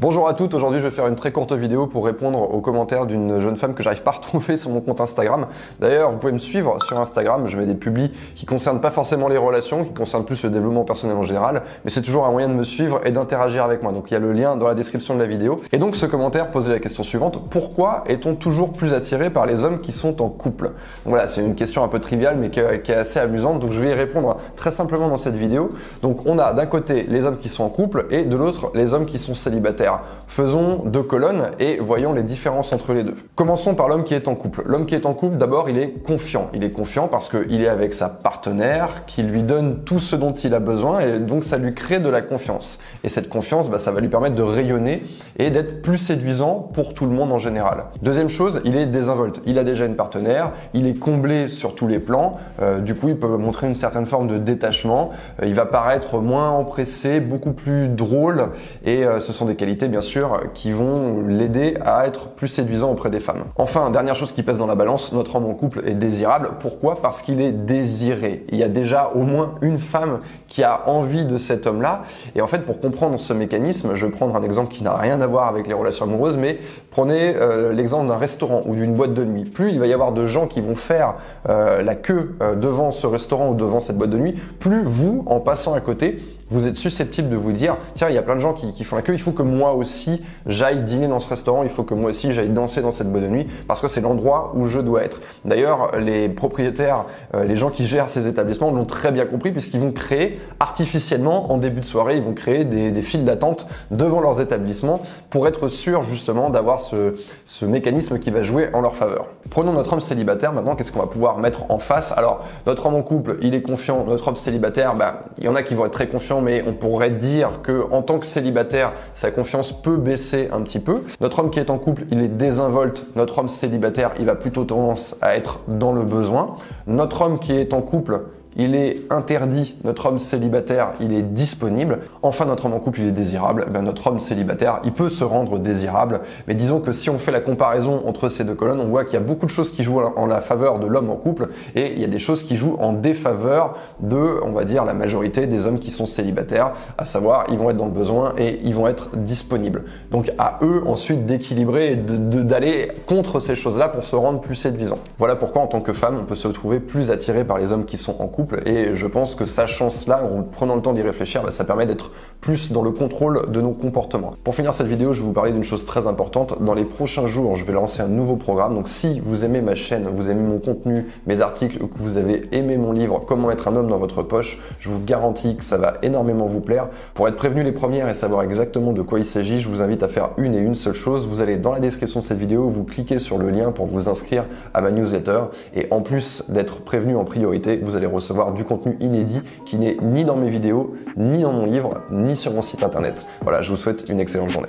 Bonjour à toutes, aujourd'hui je vais faire une très courte vidéo pour répondre aux commentaires d'une jeune femme que j'arrive pas à retrouver sur mon compte Instagram. D'ailleurs, vous pouvez me suivre sur Instagram, je mets des publis qui concernent pas forcément les relations, qui concernent plus le développement personnel en général, mais c'est toujours un moyen de me suivre et d'interagir avec moi. Donc il y a le lien dans la description de la vidéo. Et donc ce commentaire posait la question suivante, pourquoi est-on toujours plus attiré par les hommes qui sont en couple? Voilà, c'est une question un peu triviale mais qui est assez amusante, donc je vais y répondre très simplement dans cette vidéo. Donc on a d'un côté les hommes qui sont en couple et de l'autre les hommes qui sont célibataires. Faisons deux colonnes et voyons les différences entre les deux. Commençons par l'homme qui est en couple. L'homme qui est en couple, d'abord, il est confiant. Il est confiant parce qu'il est avec sa partenaire, qui lui donne tout ce dont il a besoin et donc ça lui crée de la confiance. Et cette confiance, bah, ça va lui permettre de rayonner et d'être plus séduisant pour tout le monde en général. Deuxième chose, il est désinvolte. Il a déjà une partenaire, il est comblé sur tous les plans. Euh, du coup, il peut montrer une certaine forme de détachement. Euh, il va paraître moins empressé, beaucoup plus drôle et euh, ce sont des qualités bien sûr qui vont l'aider à être plus séduisant auprès des femmes. Enfin, dernière chose qui pèse dans la balance, notre homme en couple est désirable. Pourquoi? Parce qu'il est désiré. Il y a déjà au moins une femme qui a envie de cet homme-là. Et en fait, pour comprendre ce mécanisme, je vais prendre un exemple qui n'a rien à voir avec les relations amoureuses, mais prenez euh, l'exemple d'un restaurant ou d'une boîte de nuit. Plus il va y avoir de gens qui vont faire euh, la queue euh, devant ce restaurant ou devant cette boîte de nuit, plus vous, en passant à côté, vous êtes susceptible de vous dire tiens il y a plein de gens qui, font la queue il faut que moi aussi j'aille dîner dans ce restaurant il faut que moi aussi j'aille danser dans cette boîte de nuit parce que c'est l'endroit où je dois être. D'ailleurs les propriétaires euh, les gens qui gèrent ces établissements l'ont très bien compris puisqu'ils vont créer artificiellement en début de soirée ils vont créer des, des files d'attente devant leurs établissements pour être sûr justement d'avoir ce, ce mécanisme qui va jouer en leur faveur. Prenons notre homme célibataire maintenant qu'est-ce qu'on va pouvoir mettre en face? Alors notre homme en couple il est confiant notre homme célibataire ben, il y en a qui vont être très confiants mais on pourrait dire que en tant que célibataire, sa confiance peut baisser un petit peu. Notre homme qui est en couple, il est désinvolte. Notre homme célibataire, il va plutôt tendance à être dans le besoin. Notre homme qui est en couple, il est interdit, notre homme célibataire, il est disponible. Enfin, notre homme en couple, il est désirable. Ben, notre homme célibataire, il peut se rendre désirable. Mais disons que si on fait la comparaison entre ces deux colonnes, on voit qu'il y a beaucoup de choses qui jouent en la faveur de l'homme en couple et il y a des choses qui jouent en défaveur de, on va dire, la majorité des hommes qui sont célibataires, à savoir, ils vont être dans le besoin et ils vont être disponibles. Donc à eux ensuite d'équilibrer et d'aller contre ces choses-là pour se rendre plus séduisant. Voilà pourquoi en tant que femme, on peut se trouver plus attiré par les hommes qui sont en couple et je pense que sachant cela, en prenant le temps d'y réfléchir, bah, ça permet d'être plus dans le contrôle de nos comportements. Pour finir cette vidéo, je vais vous parler d'une chose très importante. Dans les prochains jours, je vais lancer un nouveau programme. Donc si vous aimez ma chaîne, vous aimez mon contenu, mes articles, que vous avez aimé mon livre Comment être un homme dans votre poche, je vous garantis que ça va énormément vous plaire. Pour être prévenu les premières et savoir exactement de quoi il s'agit, je vous invite à faire une et une seule chose. Vous allez dans la description de cette vidéo, vous cliquez sur le lien pour vous inscrire à ma newsletter. Et en plus d'être prévenu en priorité, vous allez recevoir du contenu inédit qui n'est ni dans mes vidéos, ni dans mon livre, ni sur mon site internet. Voilà, je vous souhaite une excellente journée.